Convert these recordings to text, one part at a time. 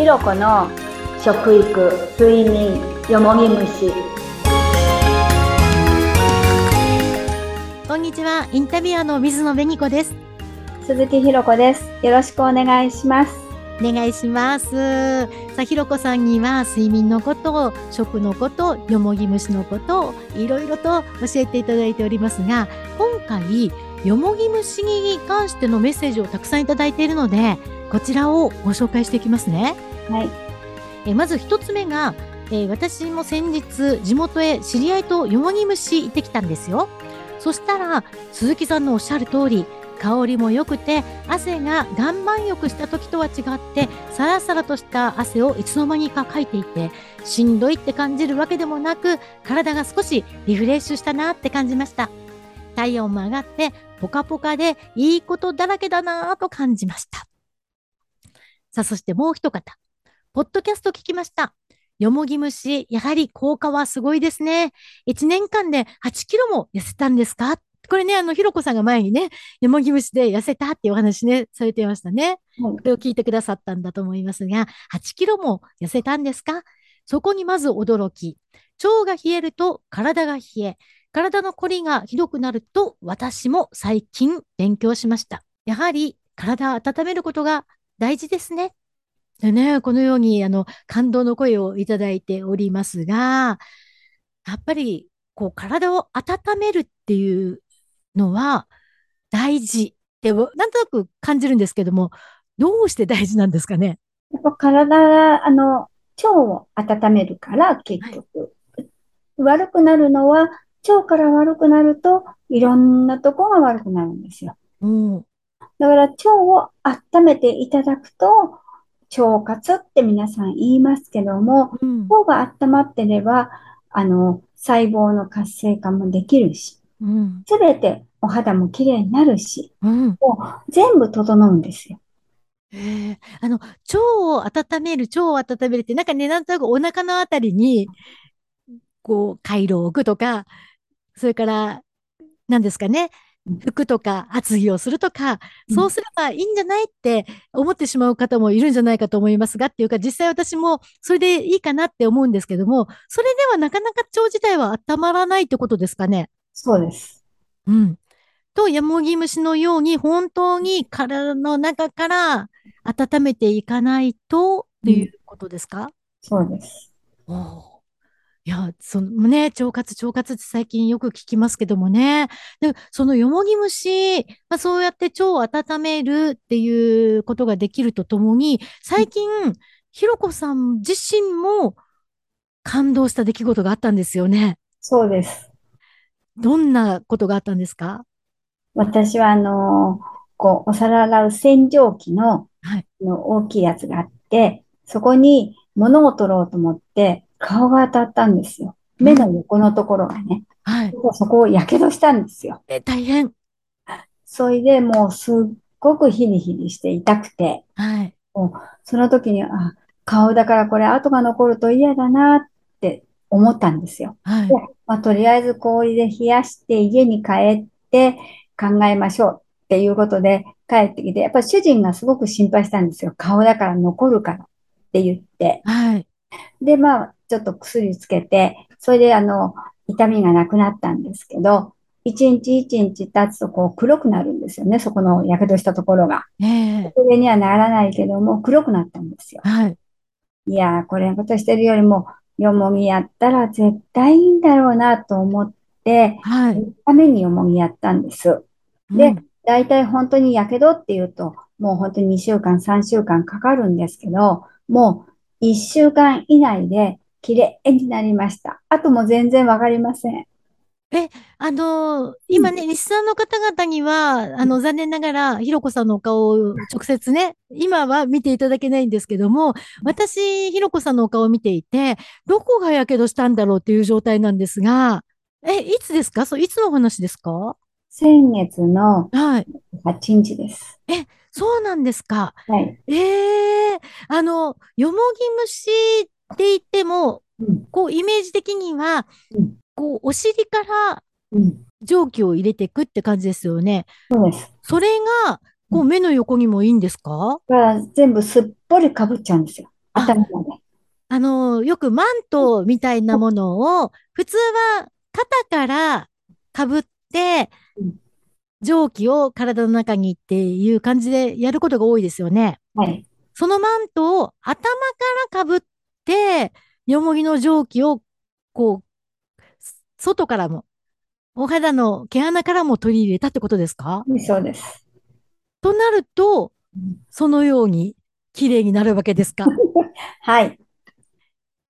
ひろこの食育睡眠よもぎ虫こんにちは、インタビュアーの水野紅子です。鈴木ひろこですよろしくお願いしますお願いします。さあ、ひろこさんには睡眠のこと、食のこと、よもぎ虫のこと、いろいろと教えていただいておりますが、今回、よもぎ虫に関してのメッセージをたくさんいただいているので、こちらをご紹介していきますね。はいえまず一つ目が、えー私も先日地元へ知り合いとよもぎ虫行ってきたんですよ。そしたら鈴木さんのおっしゃる通り香りも良くて汗が岩盤浴した時とは違ってサラサラとした汗をいつの間にかかいていてしんどいって感じるわけでもなく体が少しリフレッシュしたなって感じました。体温も上がってポカポカでいいことだらけだなぁと感じました。さあそしてもう一方。ポッドキャスト聞きました。よもぎ虫、やはり効果はすごいですね。1年間で8キロも痩せたんですか？これね、あの、ひろこさんが前にね、よもぎ虫で痩せたっていうお話ね、されていましたね。はいこれを聞いてくださったんだと思いますが、8キロも痩せたんですか？そこにまず驚き。腸が冷えると体が冷え、体の凝りがひどくなると私も最近勉強しました。やはり体を温めることが大事ですね。でね、このように、あの、感動の声をいただいておりますが、やっぱり、こう、体を温めるっていうのは大事って、なんとなく感じるんですけども、どうして大事なんですかね？やっぱ体があの腸を温めるから結局、悪くなるのは腸から悪くなるといろんなとこが悪くなるんですようん。だから腸を温めていただくと腸活って皆さん言いますけどもうん。腸が温まってればあの細胞の活性化もできるしうん。すべてお肌も綺麗になるしうん。全部整うんですよへえあの、腸を温める、腸を温めるって、なんかね、なんとなくお腹のあたりに、こう、回路を置くとか、それから、何ですかねうん、服とか厚着をするとか、うん。そうすればいいんじゃないって思ってしまう方もいるんじゃないかと思いますが、っていうか、実際私もそれでいいかなって思うんですけども、それではなかなか腸自体は温まらないってことですかね。そうです。うん。と、ヤモギ虫のように本当に体の中から温めていかないとっていうことですか、そうです。おおいや、そのね、腸活、腸活って最近よく聞きますけどもね。で、そのよもぎ虫、まあ、そうやって腸を温めるっていうことができるとともに、最近、ひろこさん自身も感動した出来事があったんですよね。そうですどんなことがあったんですか？私はあのこうお皿洗う洗浄機の、はいあの大きいやつがあって、そこに物を取ろうと思って顔が当たったんですよ。目の横のところがね。はい。そこをやけどしたんですよ。え、大変。それでもうすっごくヒリヒリして痛くて、はい。その時に、あ、顔だからこれ跡が残ると嫌だなって思ったんですよ。はいで。まあ、とりあえず氷で冷やして家に帰って考えましょうっていうことで帰ってきて、やっぱり主人がすごく心配したんですよ。顔だから残るからって言って。はい。で、まあ、ちょっと薬つけて、それであの、痛みがなくなったんですけど、一日一日経つとこう黒くなるんですよね。そこの火傷したところが。ええそれにはならないけども、黒くなったんですよ。はい。いやー、これのことしてるよりも、よもぎやったら絶対いいんだろうなと思って、はい。ためによもぎやったんです。でうん大体本当にやけどっていうと、もう本当に2週間、3週間かかるんですけど、もう1週間以内で綺麗になりました。あとも全然わかりません。えあのー今ね、リスナーの方々には、あの、残念ながら、ひろこさんのお顔を直接ね、今は見ていただけないんですけども、私、ひろこさんのお顔を見ていて、どこがやけどしたんだろうっていう状態なんですが、え、いつですか？そう、いつの話ですか？先月のはい。8日です。そうなんですか？はい。ええあの、よもぎ虫って言っても、うん。こう、イメージ的にはうん、こう、お尻からうん。蒸気を入れていくって感じですよね。そうです。それが、こう、目の横にもいいんですか？だから全部すっぽりかぶっちゃうんですよ。あ、頭まで。あの、よくマントみたいなものを、普通は肩から被ってうん、蒸気を体の中にっていう感じでやることが多いですよね。はい。そのマントを頭から被って、よもぎの蒸気を、こう、外からも、お肌の毛穴からも取り入れたってことですか？そうです。となると、そのように綺麗になるわけですか？はい。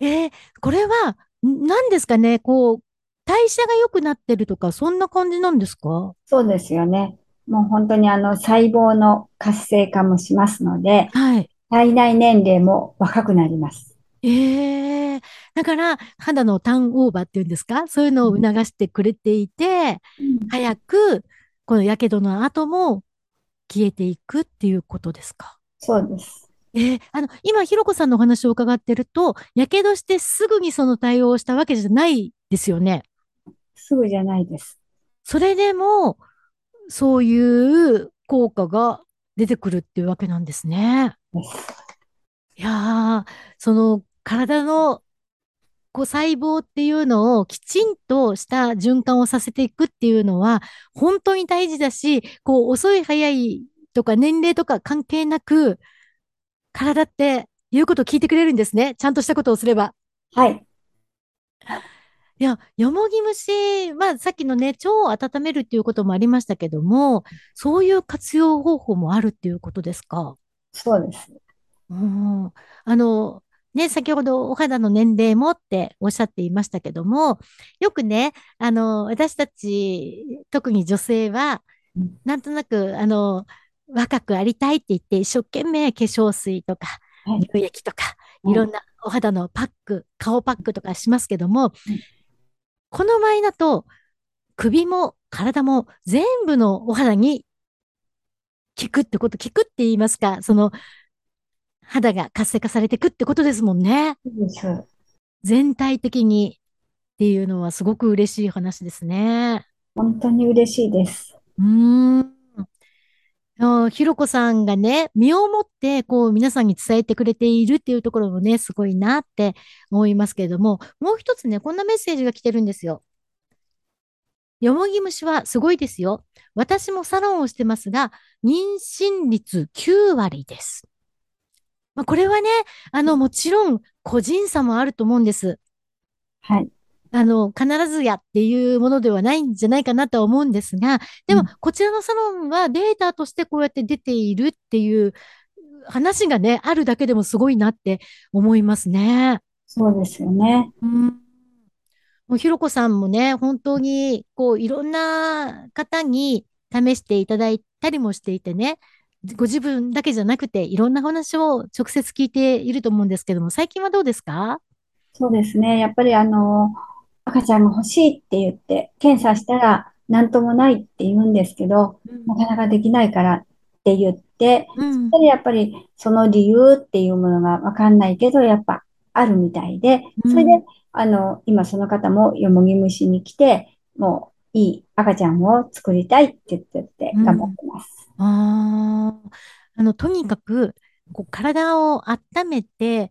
えーこれは、ん何ですかね？こう、代謝が良くなってるとか、そんな感じなんですか？そうですよね。もう本当にあの細胞の活性化もしますので、はい。体内年齢も若くなります。ええだから、肌のターンオーバーっていうんですか？そういうのを促してくれていて、早く、この火傷の後も消えていくっていうことですか？そうです。えーあの、今、ひろこさんのお話を伺ってると、火傷してすぐにその対応をしたわけじゃないですよね？すぐじゃないです。それでも、そういう効果が出てくるっていうわけなんですね。いやー、その体のこう細胞っていうのをきちんとした循環をさせていくっていうのは本当に大事だし、こう遅い早いとか年齢とか関係なく、体って言うことを聞いてくれるんですね。ちゃんとしたことをすれば。はい。いや、よもぎ虫、まあさっきのね、腸を温めるっていうこともありましたけども、そういう活用方法もあるっていうことですか？そうです。うん、あの、ね、先ほどお肌の年齢もっておっしゃっていましたけども、よくね、あの、私たち、特に女性はうん、なんとなく、あの、若くありたいって言って、一生懸命化粧水とか、はい。乳液とか、うんいろんなお肌のパック、顔パックとかしますけどもうん、この場合だと、首も体も全部のお肌に効くってこと、効くって言いますか、その、肌が活性化されていくってことですもんね。全体的にっていうのはすごく嬉しい話ですね。本当に嬉しいです。うーん。ひろこさんがね、身をもって、こう、皆さんに伝えてくれているっていうところもね、すごいなって思いますけれども、もう一つね、こんなメッセージが来てるんですよ。よもぎ虫はすごいですよ。私もサロンをしてますが、妊娠率9割です。まあ、これはね、あの、もちろん個人差もあると思うんです。はい。あの、必ずやっていうものではないんじゃないかなとは思うんですが、でもうん、こちらのサロンはデータとしてこうやって出ているっていう話がね、あるだけでもすごいなって思いますね。そうですよね。うん。もうひろこさんもね、本当に、こう、いろんな方に試していただいたりもしていてね、ご自分だけじゃなくて、いろんな話を直接聞いていると思うんですけども、最近はどうですか？そうですね。やっぱりあの、赤ちゃんが欲しいって言って、検査したら何ともないって言うんですけど、なかなかできないからって言って、うん。でやっぱりその理由っていうものがわかんないけど、やっぱあるみたいで、それで、あの、今その方もよもぎ虫に来て、もういい赤ちゃんを作りたいって言ってて頑張ってます。ああ、あの、とにかく、こう、体を温めてうん、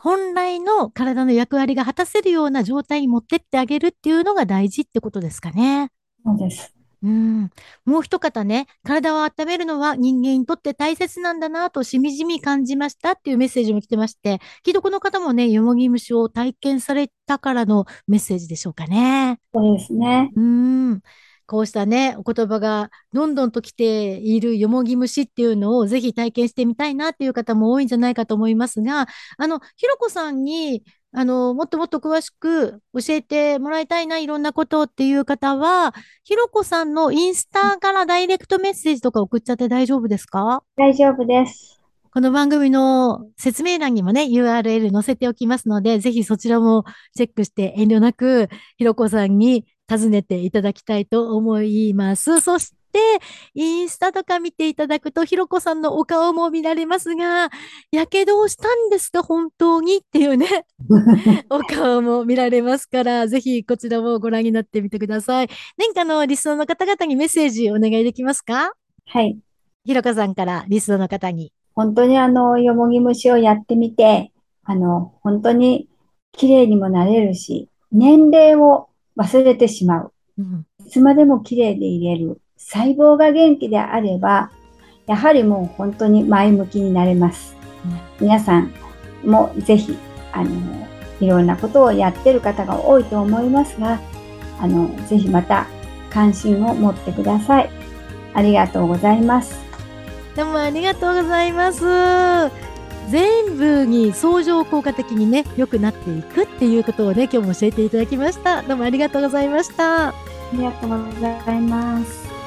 本来の体の役割が果たせるような状態に持ってってあげるっていうのが大事ってことですかね。そうです。うん。もう一方ね、体を温めるのは人間にとって大切なんだなとしみじみ感じましたっていうメッセージも来てまして、きっとこの方もね、よもぎ虫を体験されたからのメッセージでしょうかね。そうですね。うーん。こうしたね、お言葉がどんどんと来ているよもぎ虫っていうのをぜひ体験してみたいなっていう方も多いんじゃないかと思いますが、あの、ひろこさんに、あの、もっともっと詳しく教えてもらいたいな、いろんなことっていう方は、ひろこさんのインスタからダイレクトメッセージとか送っちゃって大丈夫ですか？大丈夫です。この番組の説明欄にもね、URL 載せておきますので、ぜひそちらもチェックして遠慮なく、ひろこさんに尋ねていただきたいと思います。そして、インスタとか見ていただくと、ひろこさんのお顔も見られますが、やけどをしたんですか本当にっていうね、お顔も見られますから、ぜひこちらもご覧になってみてください。何かのリスナーの方々にメッセージお願いできますか？はい。ひろこさんからリスナーの方に。本当にあの、よもぎ虫をやってみて、あの、本当に綺麗にもなれるし、年齢を忘れてしまう。うんいつまでも綺麗でいれる。細胞が元気であれば、やはりもう本当に前向きになれます。皆さんもぜひ、あの、いろんなことをやってる方が多いと思いますが、あの、ぜひまた関心を持ってください。ありがとうございます。どうもありがとうございます。全部に相乗効果的にね、良くなっていくっていうことをね、今日も教えていただきました。どうもありがとうございました。ありがとうございます。